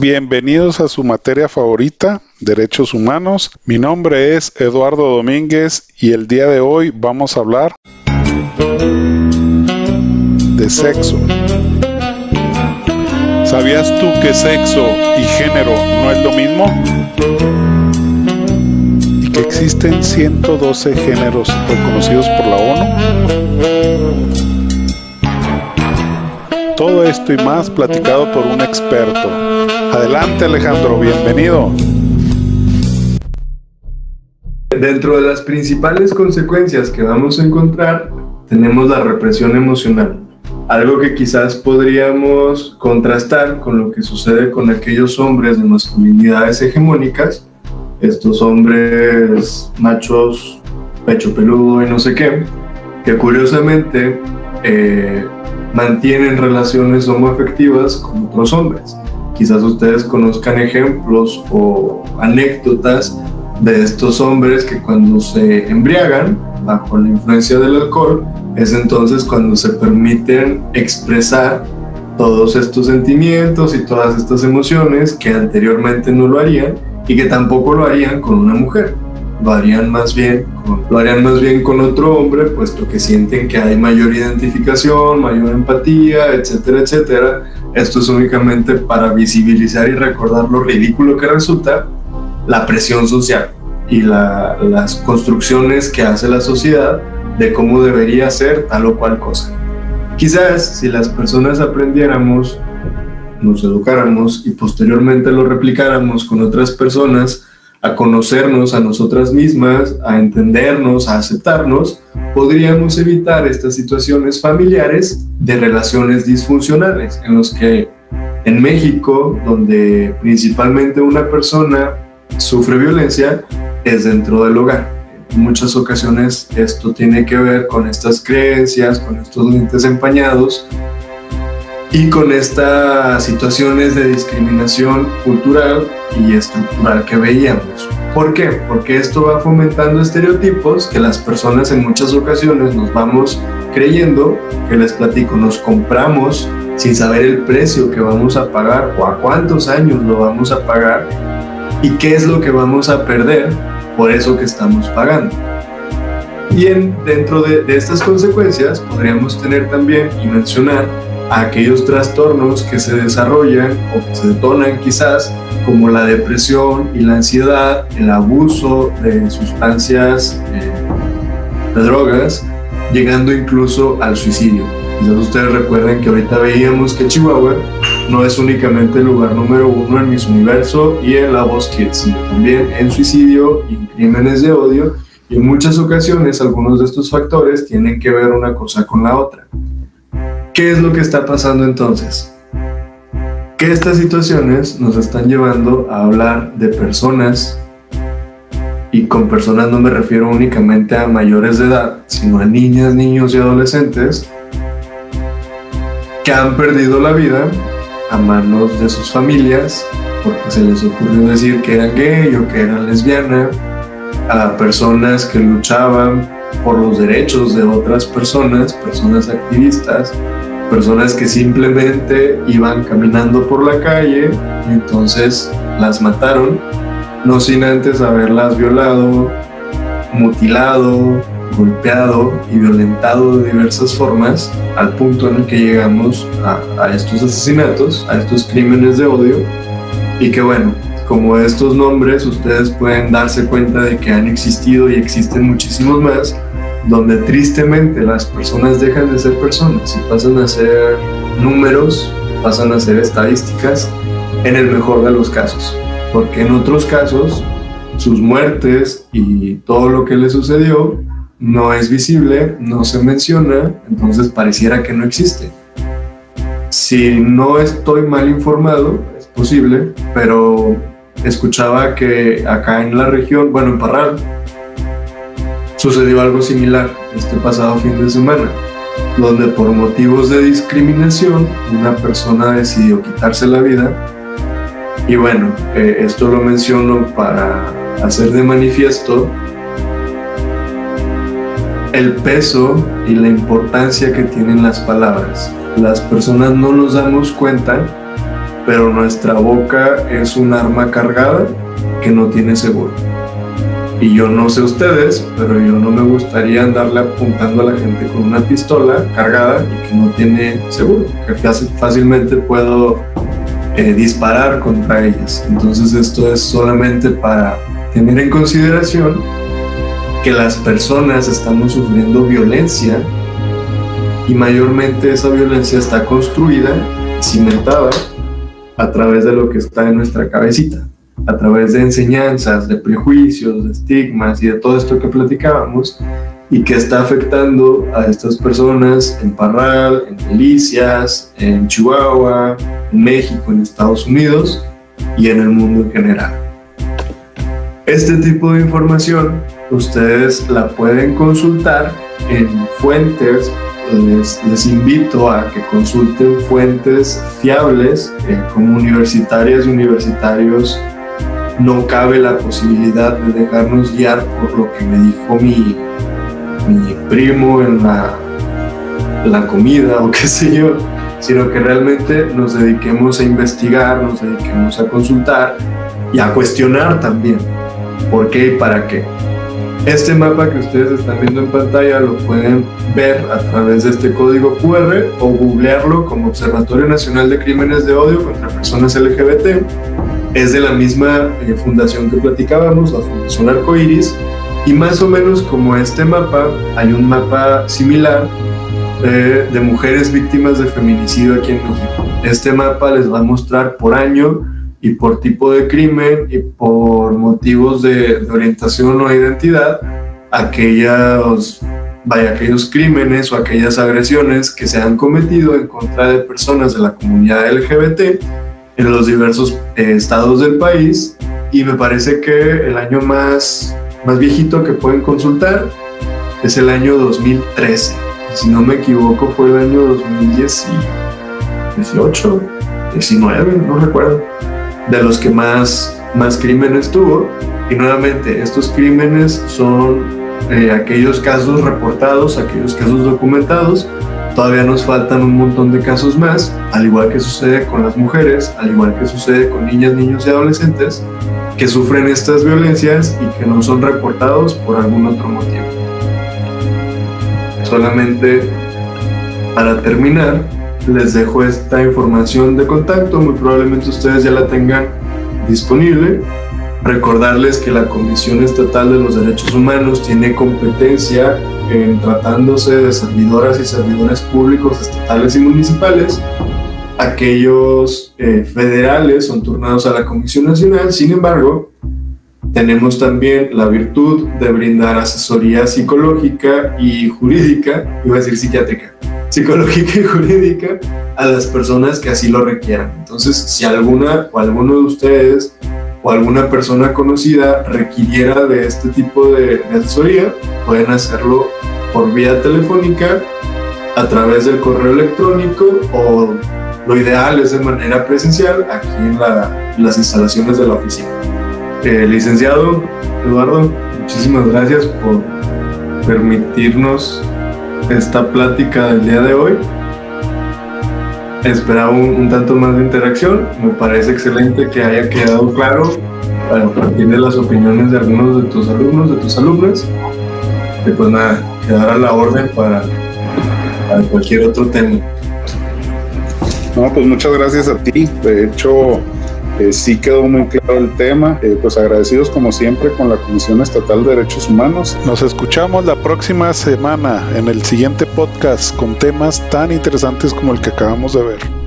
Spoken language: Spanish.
Bienvenidos a su materia favorita, Derechos Humanos. Mi nombre es Eduardo Domínguez y el día de hoy vamos a hablar de sexo. ¿Sabías tú que sexo y género no es lo mismo? Y que existen 112 géneros reconocidos por la ONU. Todo esto y más platicado por un experto. Adelante Alejandro, bienvenido. Dentro de las principales consecuencias que vamos a encontrar tenemos la represión emocional, algo que quizás podríamos contrastar con lo que sucede con aquellos hombres de masculinidades hegemónicas, estos hombres machos, pecho peludo y no sé qué, que curiosamente eh, mantienen relaciones homoafectivas con otros hombres. Quizás ustedes conozcan ejemplos o anécdotas de estos hombres que cuando se embriagan bajo la influencia del alcohol, es entonces cuando se permiten expresar todos estos sentimientos y todas estas emociones que anteriormente no lo harían y que tampoco lo harían con una mujer lo harían más bien con, lo harían más bien con otro hombre, puesto que sienten que hay mayor identificación, mayor empatía, etcétera, etcétera. Esto es únicamente para visibilizar y recordar lo ridículo que resulta la presión social y las construcciones que hace la sociedad de cómo debería ser tal o cual cosa. Quizás si las personas aprendiéramos, nos educáramos y posteriormente lo replicáramos con otras personas, a conocernos a nosotras mismas, a entendernos, a aceptarnos, podríamos evitar estas situaciones familiares de relaciones disfuncionales, en los que en México, donde principalmente una persona sufre violencia, es dentro del hogar. En muchas ocasiones esto tiene que ver con estas creencias, con estos lentes empañados y con estas situaciones de discriminación cultural y estructural que veíamos. ¿Por qué? Porque esto va fomentando estereotipos que las personas en muchas ocasiones nos vamos creyendo, que les platico, nos compramos sin saber el precio que vamos a pagar o a cuántos años lo vamos a pagar y qué es lo que vamos a perder por eso que estamos pagando. Y dentro de, de estas consecuencias podríamos tener también y mencionar aquellos trastornos que se desarrollan o se detonan quizás como la depresión y la ansiedad, el abuso de sustancias, eh, de drogas, llegando incluso al suicidio. Quizás ustedes recuerden que ahorita veíamos que Chihuahua no es únicamente el lugar número uno en Miss Universo y en La Voz sino también en suicidio y en crímenes de odio. Y en muchas ocasiones algunos de estos factores tienen que ver una cosa con la otra. ¿Qué es lo que está pasando entonces? Que estas situaciones nos están llevando a hablar de personas, y con personas no me refiero únicamente a mayores de edad, sino a niñas, niños y adolescentes, que han perdido la vida a manos de sus familias, porque se les ocurrió decir que eran gay o que eran lesbiana, a personas que luchaban por los derechos de otras personas, personas activistas, personas que simplemente iban caminando por la calle entonces las mataron, no sin antes haberlas violado, mutilado, golpeado y violentado de diversas formas al punto en el que llegamos a, a estos asesinatos, a estos crímenes de odio. Y que bueno, como estos nombres ustedes pueden darse cuenta de que han existido y existen muchísimos más, donde tristemente las personas dejan de ser personas y pasan a ser números, pasan a ser estadísticas, en el mejor de los casos. Porque en otros casos, sus muertes y todo lo que les sucedió no es visible, no se menciona, entonces pareciera que no existe. Si no estoy mal informado, es posible, pero escuchaba que acá en la región, bueno, en Parral, Sucedió algo similar este pasado fin de semana, donde por motivos de discriminación una persona decidió quitarse la vida. Y bueno, eh, esto lo menciono para hacer de manifiesto el peso y la importancia que tienen las palabras. Las personas no nos damos cuenta pero nuestra boca es un arma cargada que no tiene seguro. Y yo no sé ustedes, pero yo no me gustaría andarle apuntando a la gente con una pistola cargada y que no tiene seguro, que fácilmente puedo eh, disparar contra ellas. Entonces esto es solamente para tener en consideración que las personas estamos sufriendo violencia y mayormente esa violencia está construida, cimentada a través de lo que está en nuestra cabecita, a través de enseñanzas, de prejuicios, de estigmas y de todo esto que platicábamos y que está afectando a estas personas en Parral, en Delicias, en Chihuahua, en México, en Estados Unidos y en el mundo en general. Este tipo de información ustedes la pueden consultar en fuentes les, invito a que consulten fuentes fiables eh, como universitarias y universitarios. No cabe la posibilidad de dejarnos guiar por lo que me dijo mi, mi primo en la, la comida o qué sé yo, sino que realmente nos dediquemos a investigar, nos dediquemos a consultar y a cuestionar también por qué y para qué. Este mapa que ustedes están viendo en pantalla lo pueden ver a través de este código QR o googlearlo como Observatorio Nacional de Crímenes de Odio contra Personas LGBT. Es de la misma eh, fundación que platicábamos, la Fundación Arcoiris, y más o menos como este mapa, hay un mapa similar eh, de mujeres víctimas de feminicidio aquí en México. Este mapa les va a mostrar por año y por tipo de crimen y por motivos de, orientación o identidad aquellos, vaya, aquellos crímenes o aquellas agresiones que se han cometido en contra de personas de la comunidad LGBT en los diversos eh, estados del país y me parece que el año más, más viejito que pueden consultar es el año 2013. Si no me equivoco fue el año 2018, 19, no recuerdo de los que más, más crímenes tuvo. Y nuevamente, estos crímenes son eh, aquellos casos reportados, aquellos casos documentados. Todavía nos faltan un montón de casos más, al igual que sucede con las mujeres, al igual que sucede con niñas, niños y adolescentes, que sufren estas violencias y que no son reportados por algún otro motivo. Solamente para terminar, les dejo esta información de contacto, muy probablemente ustedes ya la tengan disponible. Recordarles que la Comisión Estatal de los Derechos Humanos tiene competencia en tratándose de servidoras y servidores públicos estatales y municipales. Aquellos eh, federales son turnados a la Comisión Nacional, sin embargo, tenemos también la virtud de brindar asesoría psicológica y jurídica, iba a decir psiquiátrica, psicológica y jurídica a las personas que así lo requieran. Entonces, si alguna o alguno de ustedes o alguna persona conocida requiriera de este tipo de, asesoría, pueden hacerlo por vía telefónica, a través del correo electrónico o lo ideal es de manera presencial aquí en, las instalaciones de la oficina. Eh, licenciado Eduardo, muchísimas gracias por permitirnos esta plática del día de hoy. Esperaba un, tanto más de interacción. Me parece excelente que haya quedado claro para partir de las opiniones de algunos de tus alumnos, de tus alumnas. Y pues nada, quedar la orden para, para cualquier otro tema. No, pues muchas gracias a ti. De hecho, eh, sí quedó muy claro el tema. Eh, pues agradecidos como siempre con la Comisión Estatal de Derechos Humanos. Nos escuchamos la próxima semana en el siguiente podcast con temas tan interesantes como el que acabamos de ver.